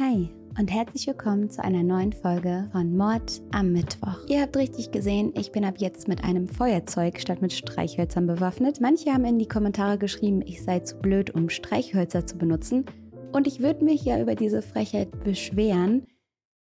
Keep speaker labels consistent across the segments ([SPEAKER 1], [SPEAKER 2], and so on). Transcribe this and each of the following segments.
[SPEAKER 1] Hi und herzlich willkommen zu einer neuen Folge von Mord am Mittwoch. Ihr habt richtig gesehen, ich bin ab jetzt mit einem Feuerzeug statt mit Streichhölzern bewaffnet. Manche haben in die Kommentare geschrieben, ich sei zu blöd, um Streichhölzer zu benutzen. Und ich würde mich ja über diese Frechheit beschweren,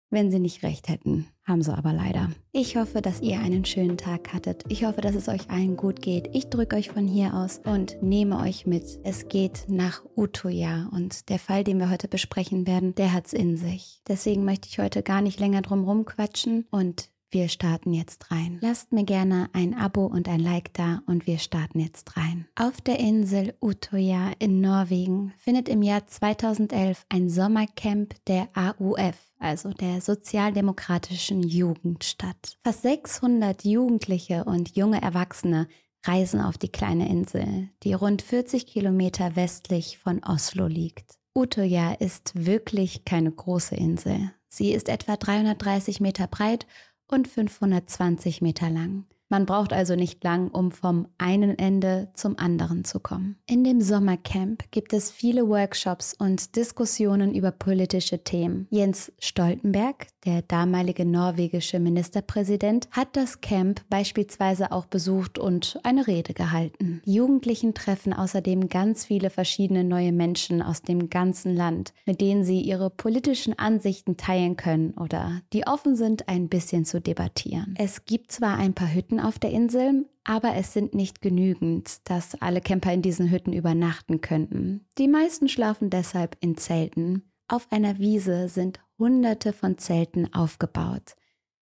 [SPEAKER 1] wenn sie nicht recht hätten. Haben sie aber leider. Ich hoffe, dass ihr einen schönen Tag hattet. Ich hoffe, dass es euch allen gut geht. Ich drücke euch von hier aus und nehme euch mit. Es geht nach Utoya und der Fall, den wir heute besprechen werden, der hat's in sich. Deswegen möchte ich heute gar nicht länger drum rumquatschen und wir starten jetzt rein. Lasst mir gerne ein Abo und ein Like da und wir starten jetzt rein. Auf der Insel Utoya in Norwegen findet im Jahr 2011 ein Sommercamp der AUF, also der Sozialdemokratischen Jugend statt. Fast 600 Jugendliche und junge Erwachsene reisen auf die kleine Insel, die rund 40 Kilometer westlich von Oslo liegt. Utoya ist wirklich keine große Insel. Sie ist etwa 330 Meter breit und 520 Meter lang. Man braucht also nicht lang, um vom einen Ende zum anderen zu kommen. In dem Sommercamp gibt es viele Workshops und Diskussionen über politische Themen. Jens Stoltenberg, der damalige norwegische Ministerpräsident, hat das Camp beispielsweise auch besucht und eine Rede gehalten. Die Jugendlichen treffen außerdem ganz viele verschiedene neue Menschen aus dem ganzen Land, mit denen sie ihre politischen Ansichten teilen können oder die offen sind, ein bisschen zu debattieren. Es gibt zwar ein paar Hütten Hütten auf der Insel, aber es sind nicht genügend, dass alle Camper in diesen Hütten übernachten könnten. Die meisten schlafen deshalb in Zelten. Auf einer Wiese sind hunderte von Zelten aufgebaut.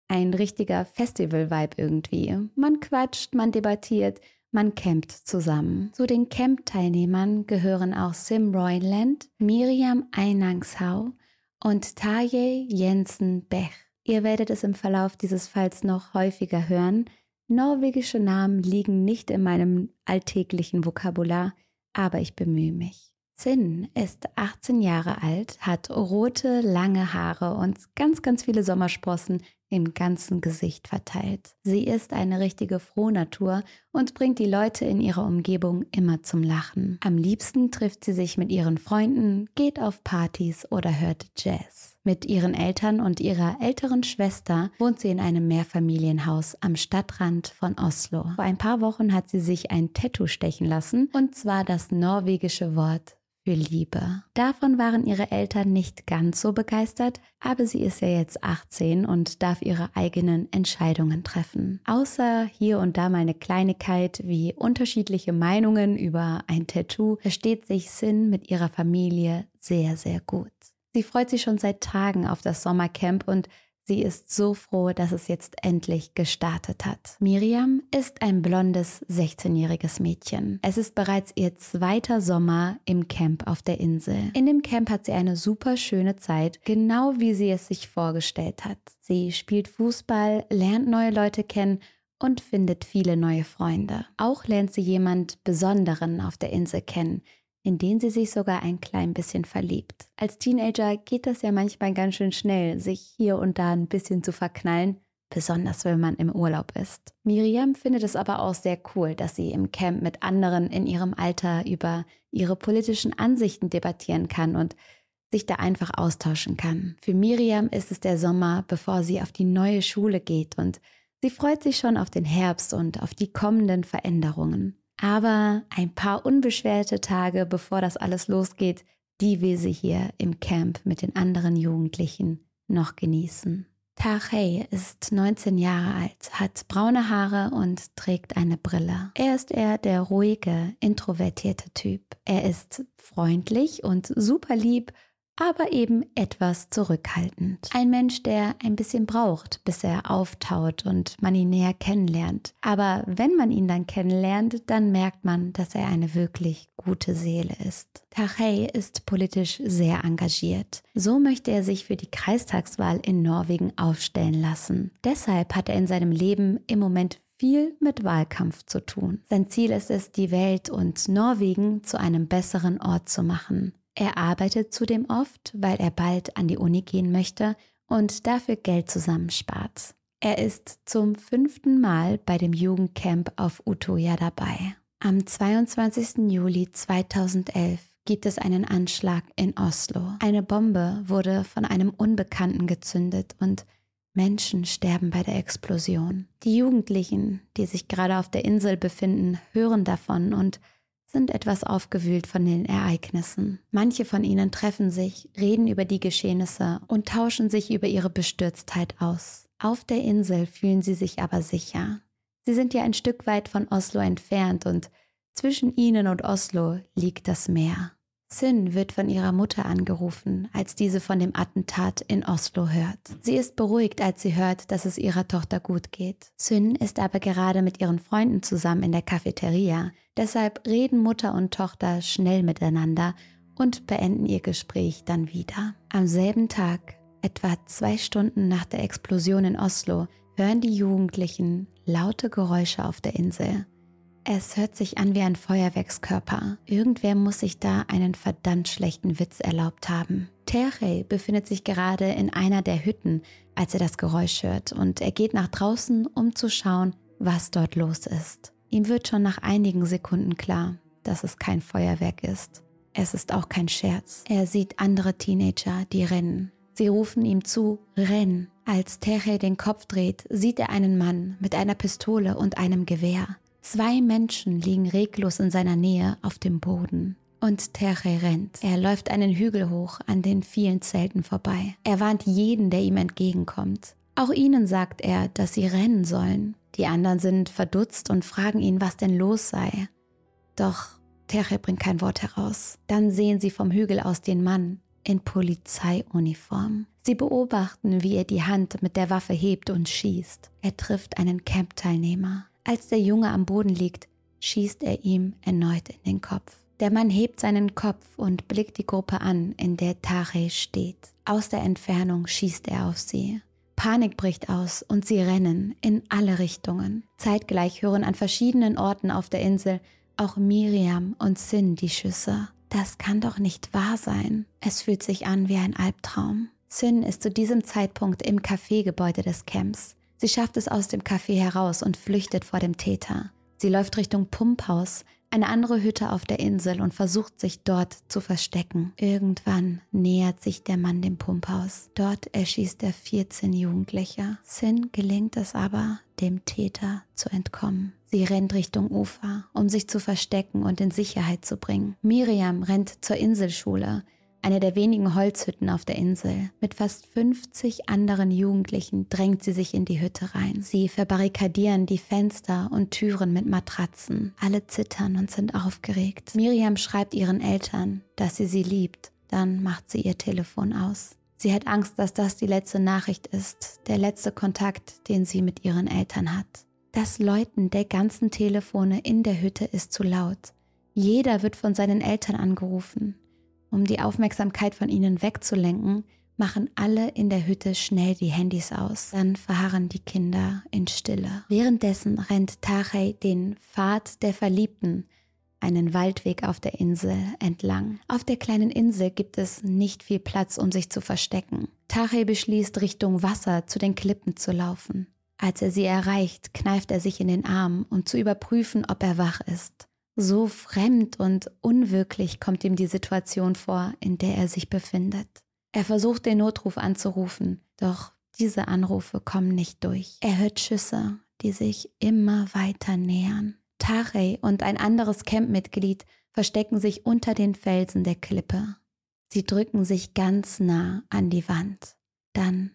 [SPEAKER 1] Ein richtiger Festival-Vibe irgendwie. Man quatscht, man debattiert, man campt zusammen. Zu den Camp-Teilnehmern gehören auch Sim Royland, Miriam Einangshau und Taje Jensen Bech. Ihr werdet es im Verlauf dieses Falls noch häufiger hören, Norwegische Namen liegen nicht in meinem alltäglichen Vokabular, aber ich bemühe mich. Zinn ist 18 Jahre alt, hat rote, lange Haare und ganz, ganz viele Sommersprossen im ganzen Gesicht verteilt. Sie ist eine richtige Frohnatur und bringt die Leute in ihrer Umgebung immer zum Lachen. Am liebsten trifft sie sich mit ihren Freunden, geht auf Partys oder hört Jazz. Mit ihren Eltern und ihrer älteren Schwester wohnt sie in einem Mehrfamilienhaus am Stadtrand von Oslo. Vor ein paar Wochen hat sie sich ein Tattoo stechen lassen, und zwar das norwegische Wort für Liebe. Davon waren ihre Eltern nicht ganz so begeistert, aber sie ist ja jetzt 18 und darf ihre eigenen Entscheidungen treffen. Außer hier und da mal eine Kleinigkeit wie unterschiedliche Meinungen über ein Tattoo, versteht sich Sin mit ihrer Familie sehr, sehr gut. Sie freut sich schon seit Tagen auf das Sommercamp und Sie ist so froh, dass es jetzt endlich gestartet hat. Miriam ist ein blondes 16-jähriges Mädchen. Es ist bereits ihr zweiter Sommer im Camp auf der Insel. In dem Camp hat sie eine super schöne Zeit, genau wie sie es sich vorgestellt hat. Sie spielt Fußball, lernt neue Leute kennen und findet viele neue Freunde. Auch lernt sie jemand Besonderen auf der Insel kennen, in den sie sich sogar ein klein bisschen verliebt. Als Teenager geht das ja manchmal ganz schön schnell, sich hier und da ein bisschen zu verknallen, besonders wenn man im Urlaub ist. Miriam findet es aber auch sehr cool, dass sie im Camp mit anderen in ihrem Alter über ihre politischen Ansichten debattieren kann und sich da einfach austauschen kann. Für Miriam ist es der Sommer, bevor sie auf die neue Schule geht und sie freut sich schon auf den Herbst und auf die kommenden Veränderungen. Aber ein paar unbeschwerte Tage, bevor das alles losgeht, die will sie hier im Camp mit den anderen Jugendlichen noch genießen. Tahei ist 19 Jahre alt, hat braune Haare und trägt eine Brille. Er ist eher der ruhige, introvertierte Typ. Er ist freundlich und super lieb aber eben etwas zurückhaltend. Ein Mensch, der ein bisschen braucht, bis er auftaut und man ihn näher kennenlernt. Aber wenn man ihn dann kennenlernt, dann merkt man, dass er eine wirklich gute Seele ist. Tachey ist politisch sehr engagiert. So möchte er sich für die Kreistagswahl in Norwegen aufstellen lassen. Deshalb hat er in seinem Leben im Moment viel mit Wahlkampf zu tun. Sein Ziel ist es, die Welt und Norwegen zu einem besseren Ort zu machen. Er arbeitet zudem oft, weil er bald an die Uni gehen möchte und dafür Geld zusammenspart. Er ist zum fünften Mal bei dem Jugendcamp auf Utoya dabei. Am 22. Juli 2011 gibt es einen Anschlag in Oslo. Eine Bombe wurde von einem Unbekannten gezündet und Menschen sterben bei der Explosion. Die Jugendlichen, die sich gerade auf der Insel befinden, hören davon und sind etwas aufgewühlt von den Ereignissen. Manche von ihnen treffen sich, reden über die Geschehnisse und tauschen sich über ihre Bestürztheit aus. Auf der Insel fühlen sie sich aber sicher. Sie sind ja ein Stück weit von Oslo entfernt und zwischen ihnen und Oslo liegt das Meer. Sin wird von ihrer Mutter angerufen, als diese von dem Attentat in Oslo hört. Sie ist beruhigt, als sie hört, dass es ihrer Tochter gut geht. Sin ist aber gerade mit ihren Freunden zusammen in der Cafeteria, deshalb reden Mutter und Tochter schnell miteinander und beenden ihr Gespräch dann wieder. Am selben Tag, etwa zwei Stunden nach der Explosion in Oslo, hören die Jugendlichen laute Geräusche auf der Insel. Es hört sich an wie ein Feuerwerkskörper. Irgendwer muss sich da einen verdammt schlechten Witz erlaubt haben. Terje befindet sich gerade in einer der Hütten, als er das Geräusch hört, und er geht nach draußen, um zu schauen, was dort los ist. Ihm wird schon nach einigen Sekunden klar, dass es kein Feuerwerk ist. Es ist auch kein Scherz. Er sieht andere Teenager, die rennen. Sie rufen ihm zu, renn. Als Terje den Kopf dreht, sieht er einen Mann mit einer Pistole und einem Gewehr. Zwei Menschen liegen reglos in seiner Nähe auf dem Boden. Und Terje rennt. Er läuft einen Hügel hoch an den vielen Zelten vorbei. Er warnt jeden, der ihm entgegenkommt. Auch ihnen sagt er, dass sie rennen sollen. Die anderen sind verdutzt und fragen ihn, was denn los sei. Doch Terje bringt kein Wort heraus. Dann sehen sie vom Hügel aus den Mann in Polizeiuniform. Sie beobachten, wie er die Hand mit der Waffe hebt und schießt. Er trifft einen Camp-Teilnehmer. Als der Junge am Boden liegt, schießt er ihm erneut in den Kopf. Der Mann hebt seinen Kopf und blickt die Gruppe an, in der Tare steht. Aus der Entfernung schießt er auf sie. Panik bricht aus und sie rennen in alle Richtungen. Zeitgleich hören an verschiedenen Orten auf der Insel auch Miriam und Sin die Schüsse. Das kann doch nicht wahr sein. Es fühlt sich an wie ein Albtraum. Sin ist zu diesem Zeitpunkt im Cafégebäude des Camps. Sie schafft es aus dem Café heraus und flüchtet vor dem Täter. Sie läuft Richtung Pumphaus, eine andere Hütte auf der Insel und versucht sich dort zu verstecken. Irgendwann nähert sich der Mann dem Pumphaus. Dort erschießt er 14 Jugendliche. Sin gelingt es aber, dem Täter zu entkommen. Sie rennt Richtung Ufer, um sich zu verstecken und in Sicherheit zu bringen. Miriam rennt zur Inselschule eine der wenigen Holzhütten auf der Insel. Mit fast 50 anderen Jugendlichen drängt sie sich in die Hütte rein. Sie verbarrikadieren die Fenster und Türen mit Matratzen. Alle zittern und sind aufgeregt. Miriam schreibt ihren Eltern, dass sie sie liebt. Dann macht sie ihr Telefon aus. Sie hat Angst, dass das die letzte Nachricht ist, der letzte Kontakt, den sie mit ihren Eltern hat. Das Läuten der ganzen Telefone in der Hütte ist zu laut. Jeder wird von seinen Eltern angerufen. Um die Aufmerksamkeit von ihnen wegzulenken, machen alle in der Hütte schnell die Handys aus. Dann verharren die Kinder in Stille. Währenddessen rennt Tachei den Pfad der Verliebten, einen Waldweg auf der Insel entlang. Auf der kleinen Insel gibt es nicht viel Platz, um sich zu verstecken. Tachei beschließt, Richtung Wasser zu den Klippen zu laufen. Als er sie erreicht, kneift er sich in den Arm, um zu überprüfen, ob er wach ist. So fremd und unwirklich kommt ihm die Situation vor, in der er sich befindet. Er versucht den Notruf anzurufen, doch diese Anrufe kommen nicht durch. Er hört Schüsse, die sich immer weiter nähern. Tarey und ein anderes Campmitglied verstecken sich unter den Felsen der Klippe. Sie drücken sich ganz nah an die Wand. Dann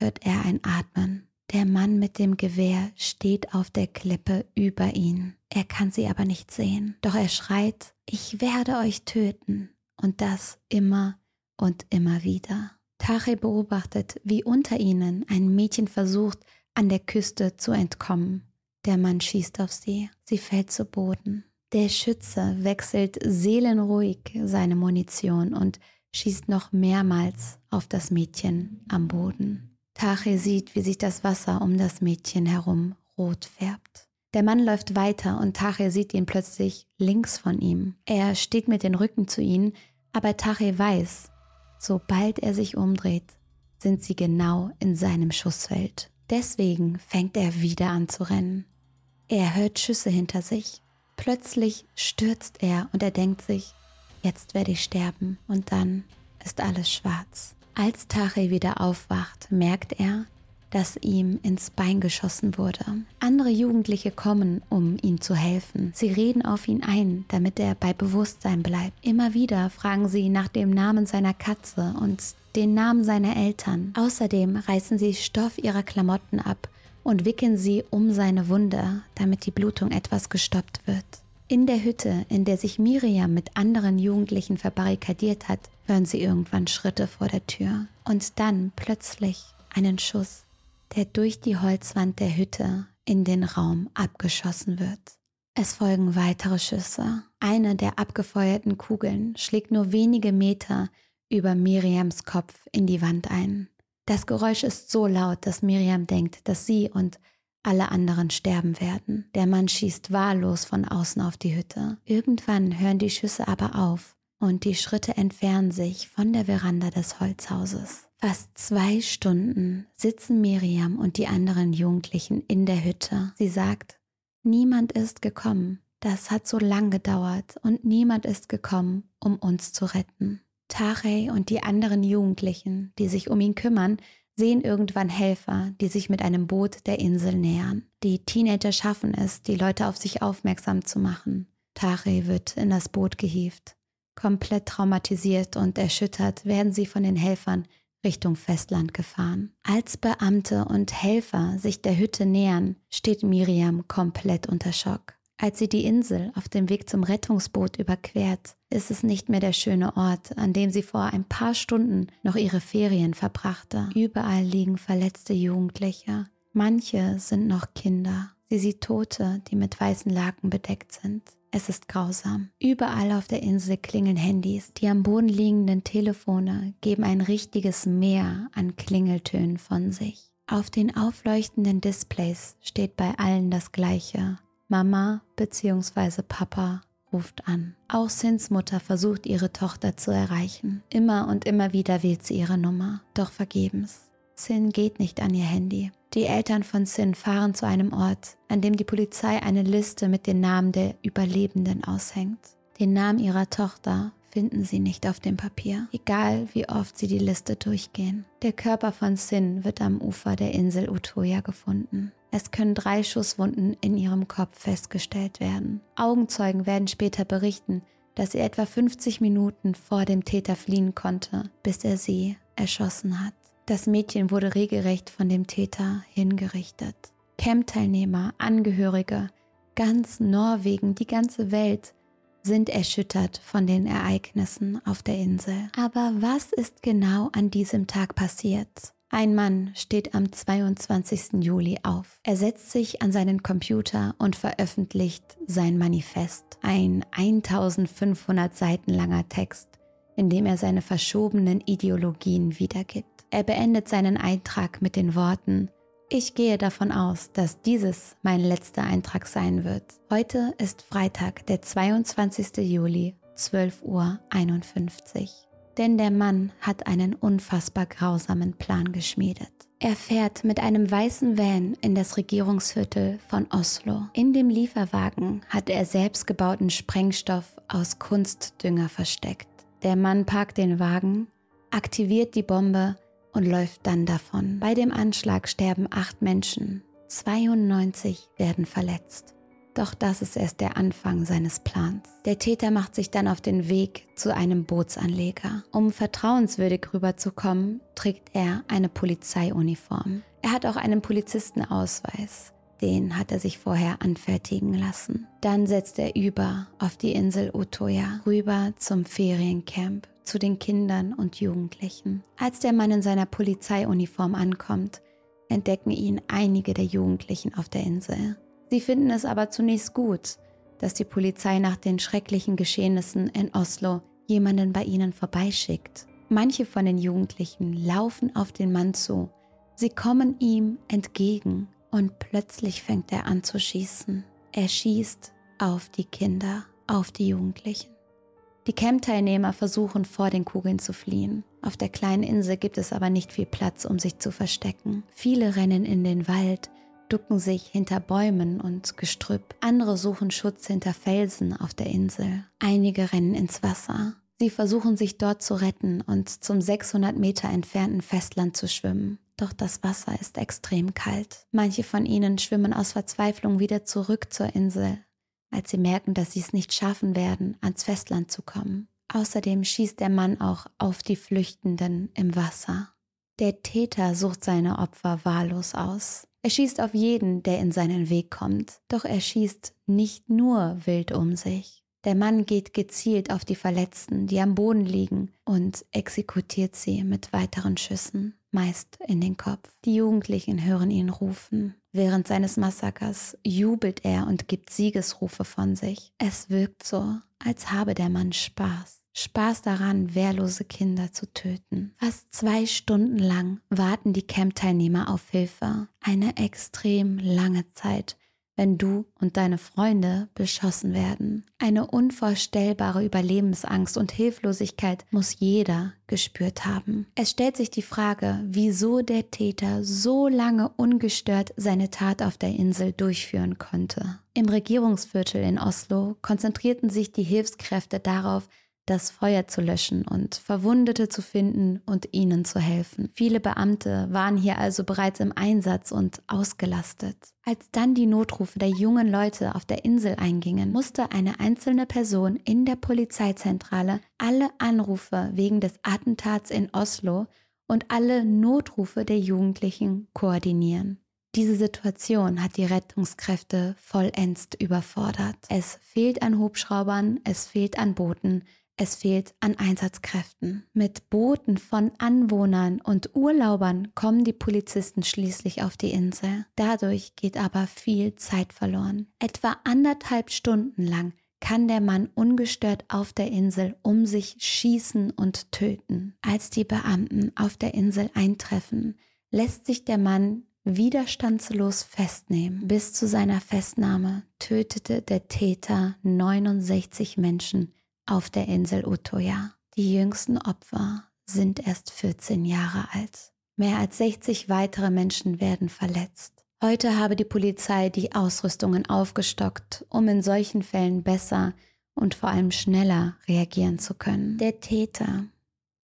[SPEAKER 1] hört er ein Atmen. Der Mann mit dem Gewehr steht auf der Klippe über ihn. Er kann sie aber nicht sehen. Doch er schreit, ich werde euch töten. Und das immer und immer wieder. Tache beobachtet, wie unter ihnen ein Mädchen versucht, an der Küste zu entkommen. Der Mann schießt auf sie. Sie fällt zu Boden. Der Schütze wechselt seelenruhig seine Munition und schießt noch mehrmals auf das Mädchen am Boden. Tache sieht, wie sich das Wasser um das Mädchen herum rot färbt. Der Mann läuft weiter und Tache sieht ihn plötzlich links von ihm. Er steht mit dem Rücken zu ihnen, aber Tache weiß, sobald er sich umdreht, sind sie genau in seinem Schussfeld. Deswegen fängt er wieder an zu rennen. Er hört Schüsse hinter sich. Plötzlich stürzt er und er denkt sich, jetzt werde ich sterben und dann ist alles schwarz. Als Tache wieder aufwacht, merkt er, dass ihm ins Bein geschossen wurde. Andere Jugendliche kommen, um ihm zu helfen. Sie reden auf ihn ein, damit er bei Bewusstsein bleibt. Immer wieder fragen sie nach dem Namen seiner Katze und den Namen seiner Eltern. Außerdem reißen sie Stoff ihrer Klamotten ab und wickeln sie um seine Wunde, damit die Blutung etwas gestoppt wird. In der Hütte, in der sich Miriam mit anderen Jugendlichen verbarrikadiert hat, hören sie irgendwann Schritte vor der Tür und dann plötzlich einen Schuss der durch die Holzwand der Hütte in den Raum abgeschossen wird. Es folgen weitere Schüsse. Eine der abgefeuerten Kugeln schlägt nur wenige Meter über Miriams Kopf in die Wand ein. Das Geräusch ist so laut, dass Miriam denkt, dass sie und alle anderen sterben werden. Der Mann schießt wahllos von außen auf die Hütte. Irgendwann hören die Schüsse aber auf und die Schritte entfernen sich von der Veranda des Holzhauses. Fast zwei Stunden sitzen Miriam und die anderen Jugendlichen in der Hütte. Sie sagt, niemand ist gekommen. Das hat so lang gedauert und niemand ist gekommen, um uns zu retten. Tarey und die anderen Jugendlichen, die sich um ihn kümmern, sehen irgendwann Helfer, die sich mit einem Boot der Insel nähern. Die Teenager schaffen es, die Leute auf sich aufmerksam zu machen. Tarey wird in das Boot gehievt. Komplett traumatisiert und erschüttert werden sie von den Helfern Richtung Festland gefahren. Als Beamte und Helfer sich der Hütte nähern, steht Miriam komplett unter Schock. Als sie die Insel auf dem Weg zum Rettungsboot überquert, ist es nicht mehr der schöne Ort, an dem sie vor ein paar Stunden noch ihre Ferien verbrachte. Überall liegen verletzte Jugendliche. Manche sind noch Kinder. Sie sieht Tote, die mit weißen Laken bedeckt sind. Es ist grausam. Überall auf der Insel klingeln Handys. Die am Boden liegenden Telefone geben ein richtiges Meer an Klingeltönen von sich. Auf den aufleuchtenden Displays steht bei allen das Gleiche. Mama bzw. Papa ruft an. Auch Sins Mutter versucht ihre Tochter zu erreichen. Immer und immer wieder wählt sie ihre Nummer, doch vergebens. Sin geht nicht an ihr Handy. Die Eltern von Sin fahren zu einem Ort, an dem die Polizei eine Liste mit den Namen der Überlebenden aushängt. Den Namen ihrer Tochter finden sie nicht auf dem Papier, egal wie oft sie die Liste durchgehen. Der Körper von Sin wird am Ufer der Insel Utoya gefunden. Es können drei Schusswunden in ihrem Kopf festgestellt werden. Augenzeugen werden später berichten, dass sie etwa 50 Minuten vor dem Täter fliehen konnte, bis er sie erschossen hat. Das Mädchen wurde regelrecht von dem Täter hingerichtet. Camp-Teilnehmer, Angehörige, ganz Norwegen, die ganze Welt sind erschüttert von den Ereignissen auf der Insel. Aber was ist genau an diesem Tag passiert? Ein Mann steht am 22. Juli auf. Er setzt sich an seinen Computer und veröffentlicht sein Manifest, ein 1500 Seiten langer Text, in dem er seine verschobenen Ideologien wiedergibt. Er beendet seinen Eintrag mit den Worten, ich gehe davon aus, dass dieses mein letzter Eintrag sein wird. Heute ist Freitag, der 22. Juli, 12.51 Uhr. Denn der Mann hat einen unfassbar grausamen Plan geschmiedet. Er fährt mit einem weißen Van in das Regierungsviertel von Oslo. In dem Lieferwagen hat er selbstgebauten Sprengstoff aus Kunstdünger versteckt. Der Mann parkt den Wagen, aktiviert die Bombe und läuft dann davon. Bei dem Anschlag sterben acht Menschen, 92 werden verletzt. Doch das ist erst der Anfang seines Plans. Der Täter macht sich dann auf den Weg zu einem Bootsanleger. Um vertrauenswürdig rüberzukommen, trägt er eine Polizeiuniform. Er hat auch einen Polizistenausweis. Den hat er sich vorher anfertigen lassen. Dann setzt er über auf die Insel Utoya, rüber zum Feriencamp zu den Kindern und Jugendlichen. Als der Mann in seiner Polizeiuniform ankommt, entdecken ihn einige der Jugendlichen auf der Insel. Sie finden es aber zunächst gut, dass die Polizei nach den schrecklichen Geschehnissen in Oslo jemanden bei ihnen vorbeischickt. Manche von den Jugendlichen laufen auf den Mann zu. Sie kommen ihm entgegen und plötzlich fängt er an zu schießen. Er schießt auf die Kinder, auf die Jugendlichen. Die Camp-Teilnehmer versuchen vor den Kugeln zu fliehen. Auf der kleinen Insel gibt es aber nicht viel Platz, um sich zu verstecken. Viele rennen in den Wald ducken sich hinter Bäumen und Gestrüpp. Andere suchen Schutz hinter Felsen auf der Insel. Einige rennen ins Wasser. Sie versuchen sich dort zu retten und zum 600 Meter entfernten Festland zu schwimmen. Doch das Wasser ist extrem kalt. Manche von ihnen schwimmen aus Verzweiflung wieder zurück zur Insel, als sie merken, dass sie es nicht schaffen werden, ans Festland zu kommen. Außerdem schießt der Mann auch auf die Flüchtenden im Wasser. Der Täter sucht seine Opfer wahllos aus. Er schießt auf jeden, der in seinen Weg kommt, doch er schießt nicht nur wild um sich. Der Mann geht gezielt auf die Verletzten, die am Boden liegen, und exekutiert sie mit weiteren Schüssen, meist in den Kopf. Die Jugendlichen hören ihn rufen. Während seines Massakers jubelt er und gibt Siegesrufe von sich. Es wirkt so, als habe der Mann Spaß. Spaß daran, wehrlose Kinder zu töten. Fast zwei Stunden lang warten die Camp-Teilnehmer auf Hilfe. Eine extrem lange Zeit, wenn du und deine Freunde beschossen werden. Eine unvorstellbare Überlebensangst und Hilflosigkeit muss jeder gespürt haben. Es stellt sich die Frage, wieso der Täter so lange ungestört seine Tat auf der Insel durchführen konnte. Im Regierungsviertel in Oslo konzentrierten sich die Hilfskräfte darauf, das Feuer zu löschen und Verwundete zu finden und ihnen zu helfen. Viele Beamte waren hier also bereits im Einsatz und ausgelastet. Als dann die Notrufe der jungen Leute auf der Insel eingingen, musste eine einzelne Person in der Polizeizentrale alle Anrufe wegen des Attentats in Oslo und alle Notrufe der Jugendlichen koordinieren. Diese Situation hat die Rettungskräfte vollends überfordert. Es fehlt an Hubschraubern, es fehlt an Booten, es fehlt an Einsatzkräften. Mit Booten von Anwohnern und Urlaubern kommen die Polizisten schließlich auf die Insel. Dadurch geht aber viel Zeit verloren. Etwa anderthalb Stunden lang kann der Mann ungestört auf der Insel um sich schießen und töten. Als die Beamten auf der Insel eintreffen, lässt sich der Mann widerstandslos festnehmen. Bis zu seiner Festnahme tötete der Täter 69 Menschen auf der Insel Utoya. Die jüngsten Opfer sind erst 14 Jahre alt. Mehr als 60 weitere Menschen werden verletzt. Heute habe die Polizei die Ausrüstungen aufgestockt, um in solchen Fällen besser und vor allem schneller reagieren zu können. Der Täter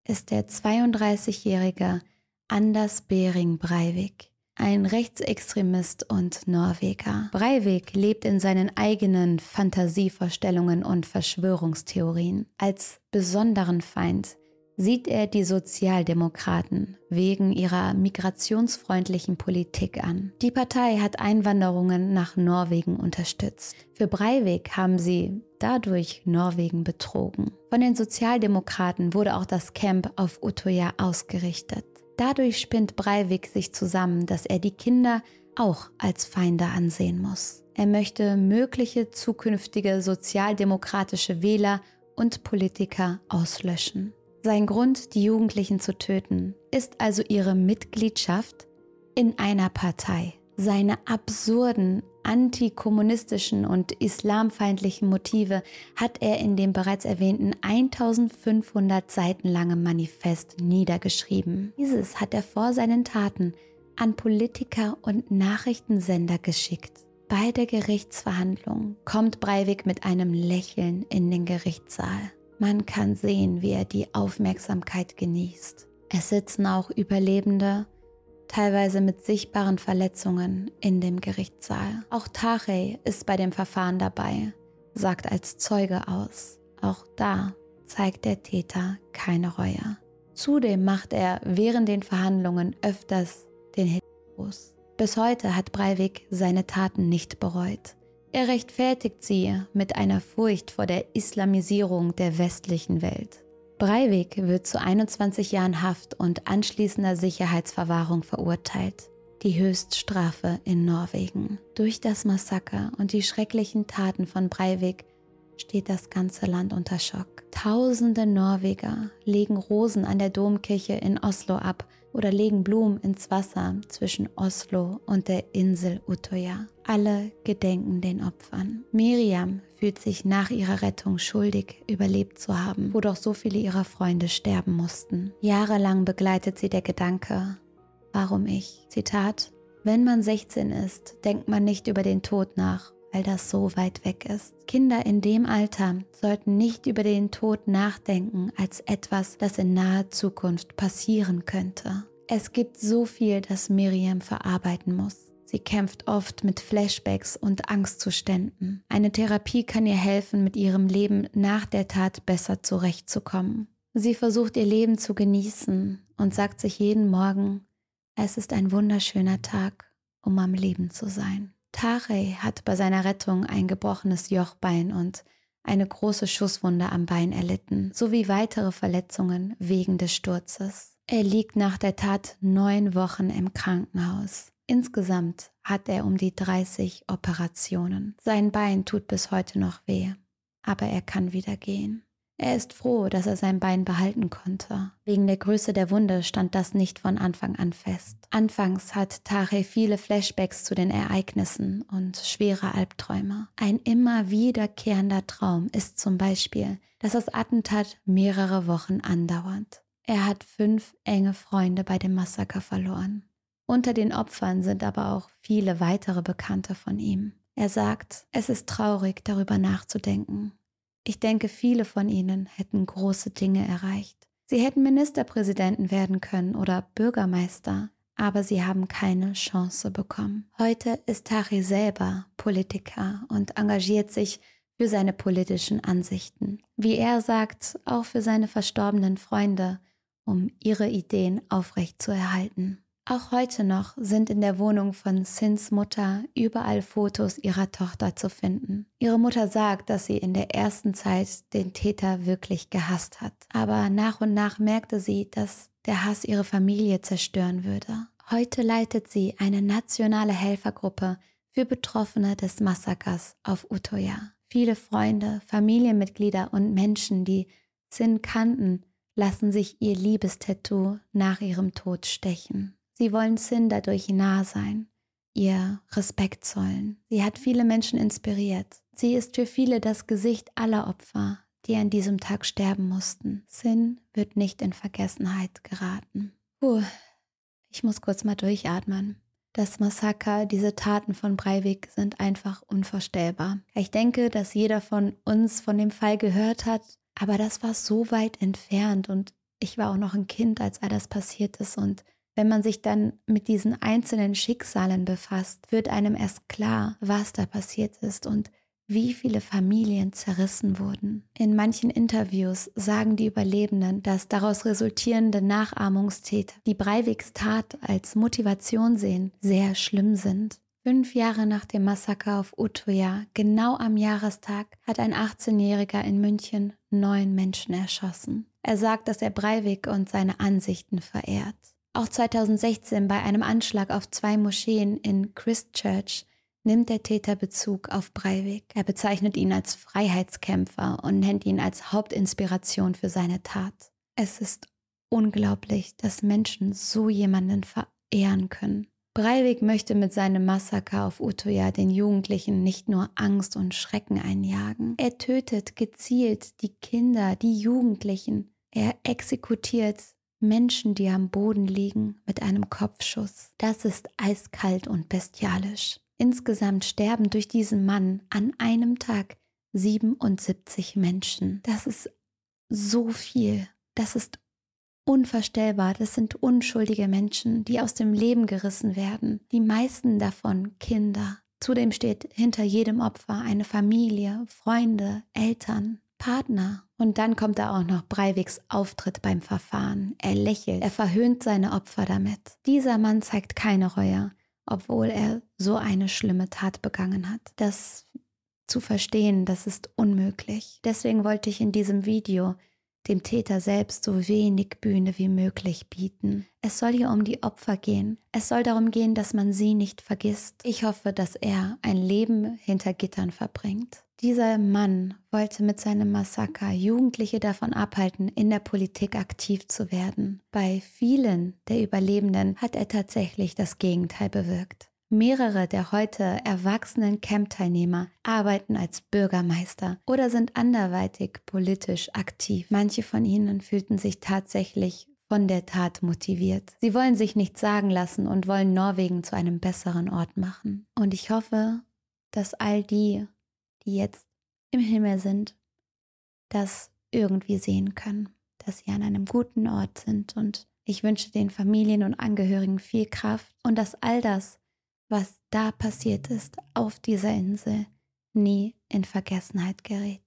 [SPEAKER 1] ist der 32-jährige Anders Bering Breivik ein Rechtsextremist und Norweger. Breivik lebt in seinen eigenen Fantasievorstellungen und Verschwörungstheorien. Als besonderen Feind sieht er die Sozialdemokraten wegen ihrer migrationsfreundlichen Politik an. Die Partei hat Einwanderungen nach Norwegen unterstützt. Für Breivik haben sie dadurch Norwegen betrogen. Von den Sozialdemokraten wurde auch das Camp auf Utøya ausgerichtet. Dadurch spinnt Breivik sich zusammen, dass er die Kinder auch als Feinde ansehen muss. Er möchte mögliche zukünftige sozialdemokratische Wähler und Politiker auslöschen. Sein Grund, die Jugendlichen zu töten, ist also ihre Mitgliedschaft in einer Partei. Seine absurden antikommunistischen und islamfeindlichen Motive hat er in dem bereits erwähnten 1500 Seiten langen Manifest niedergeschrieben. Dieses hat er vor seinen Taten an Politiker und Nachrichtensender geschickt. Bei der Gerichtsverhandlung kommt Breivik mit einem Lächeln in den Gerichtssaal. Man kann sehen, wie er die Aufmerksamkeit genießt. Es sitzen auch Überlebende teilweise mit sichtbaren Verletzungen in dem Gerichtssaal. Auch Tachey ist bei dem Verfahren dabei, sagt als Zeuge aus. Auch da zeigt der Täter keine Reue. Zudem macht er während den Verhandlungen öfters den Hitlergruß. Bis heute hat Breivik seine Taten nicht bereut. Er rechtfertigt sie mit einer Furcht vor der Islamisierung der westlichen Welt. Breivik wird zu 21 Jahren Haft und anschließender Sicherheitsverwahrung verurteilt. Die Höchststrafe in Norwegen. Durch das Massaker und die schrecklichen Taten von Breivik steht das ganze Land unter Schock. Tausende Norweger legen Rosen an der Domkirche in Oslo ab oder legen Blumen ins Wasser zwischen Oslo und der Insel Utøya. Alle gedenken den Opfern. Miriam fühlt sich nach ihrer Rettung schuldig, überlebt zu haben, wo doch so viele ihrer Freunde sterben mussten. Jahrelang begleitet sie der Gedanke, warum ich? Zitat, Wenn man 16 ist, denkt man nicht über den Tod nach, weil das so weit weg ist. Kinder in dem Alter sollten nicht über den Tod nachdenken als etwas, das in naher Zukunft passieren könnte. Es gibt so viel, das Miriam verarbeiten muss. Sie kämpft oft mit Flashbacks und Angstzuständen. Eine Therapie kann ihr helfen, mit ihrem Leben nach der Tat besser zurechtzukommen. Sie versucht ihr Leben zu genießen und sagt sich jeden Morgen, es ist ein wunderschöner Tag, um am Leben zu sein. Tarey hat bei seiner Rettung ein gebrochenes Jochbein und eine große Schusswunde am Bein erlitten, sowie weitere Verletzungen wegen des Sturzes. Er liegt nach der Tat neun Wochen im Krankenhaus. Insgesamt hat er um die 30 Operationen. Sein Bein tut bis heute noch weh, aber er kann wieder gehen. Er ist froh, dass er sein Bein behalten konnte. Wegen der Größe der Wunde stand das nicht von Anfang an fest. Anfangs hat Tare viele Flashbacks zu den Ereignissen und schwere Albträume. Ein immer wiederkehrender Traum ist zum Beispiel, dass das Attentat mehrere Wochen andauert. Er hat fünf enge Freunde bei dem Massaker verloren. Unter den Opfern sind aber auch viele weitere Bekannte von ihm. Er sagt, es ist traurig darüber nachzudenken, ich denke, viele von ihnen hätten große Dinge erreicht. Sie hätten Ministerpräsidenten werden können oder Bürgermeister, aber sie haben keine Chance bekommen. Heute ist Tari selber Politiker und engagiert sich für seine politischen Ansichten. Wie er sagt, auch für seine verstorbenen Freunde, um ihre Ideen aufrechtzuerhalten. Auch heute noch sind in der Wohnung von Sins Mutter überall Fotos ihrer Tochter zu finden. Ihre Mutter sagt, dass sie in der ersten Zeit den Täter wirklich gehasst hat. Aber nach und nach merkte sie, dass der Hass ihre Familie zerstören würde. Heute leitet sie eine nationale Helfergruppe für Betroffene des Massakers auf Utoya. Viele Freunde, Familienmitglieder und Menschen, die Sin kannten, lassen sich ihr Liebestattoo nach ihrem Tod stechen. Sie wollen Sin dadurch nah sein, ihr Respekt zollen. Sie hat viele Menschen inspiriert. Sie ist für viele das Gesicht aller Opfer, die an diesem Tag sterben mussten. Sin wird nicht in Vergessenheit geraten. Puh, ich muss kurz mal durchatmen. Das Massaker, diese Taten von Breivik sind einfach unvorstellbar. Ich denke, dass jeder von uns von dem Fall gehört hat, aber das war so weit entfernt und ich war auch noch ein Kind, als all das passiert ist und wenn man sich dann mit diesen einzelnen Schicksalen befasst, wird einem erst klar, was da passiert ist und wie viele Familien zerrissen wurden. In manchen Interviews sagen die Überlebenden, dass daraus resultierende Nachahmungstäter, die Breiviks Tat als Motivation sehen, sehr schlimm sind. Fünf Jahre nach dem Massaker auf Utøya, genau am Jahrestag, hat ein 18-Jähriger in München neun Menschen erschossen. Er sagt, dass er Breivik und seine Ansichten verehrt. Auch 2016 bei einem Anschlag auf zwei Moscheen in Christchurch nimmt der Täter Bezug auf Breivik. Er bezeichnet ihn als Freiheitskämpfer und nennt ihn als Hauptinspiration für seine Tat. Es ist unglaublich, dass Menschen so jemanden verehren können. Breivik möchte mit seinem Massaker auf Utøya den Jugendlichen nicht nur Angst und Schrecken einjagen. Er tötet gezielt die Kinder, die Jugendlichen. Er exekutiert Menschen, die am Boden liegen, mit einem Kopfschuss. Das ist eiskalt und bestialisch. Insgesamt sterben durch diesen Mann an einem Tag 77 Menschen. Das ist so viel. Das ist unvorstellbar. Das sind unschuldige Menschen, die aus dem Leben gerissen werden. Die meisten davon Kinder. Zudem steht hinter jedem Opfer eine Familie, Freunde, Eltern, Partner. Und dann kommt da auch noch Breiviks Auftritt beim Verfahren. Er lächelt, er verhöhnt seine Opfer damit. Dieser Mann zeigt keine Reue, obwohl er so eine schlimme Tat begangen hat. Das zu verstehen, das ist unmöglich. Deswegen wollte ich in diesem Video dem Täter selbst so wenig Bühne wie möglich bieten. Es soll hier um die Opfer gehen. Es soll darum gehen, dass man sie nicht vergisst. Ich hoffe, dass er ein Leben hinter Gittern verbringt. Dieser Mann wollte mit seinem Massaker Jugendliche davon abhalten, in der Politik aktiv zu werden. Bei vielen der Überlebenden hat er tatsächlich das Gegenteil bewirkt. Mehrere der heute erwachsenen Camp-Teilnehmer arbeiten als Bürgermeister oder sind anderweitig politisch aktiv. Manche von ihnen fühlten sich tatsächlich von der Tat motiviert. Sie wollen sich nichts sagen lassen und wollen Norwegen zu einem besseren Ort machen. Und ich hoffe, dass all die, die jetzt im Himmel sind, das irgendwie sehen können, dass sie an einem guten Ort sind. Und ich wünsche den Familien und Angehörigen viel Kraft und dass all das, was da passiert ist auf dieser Insel, nie in Vergessenheit gerät.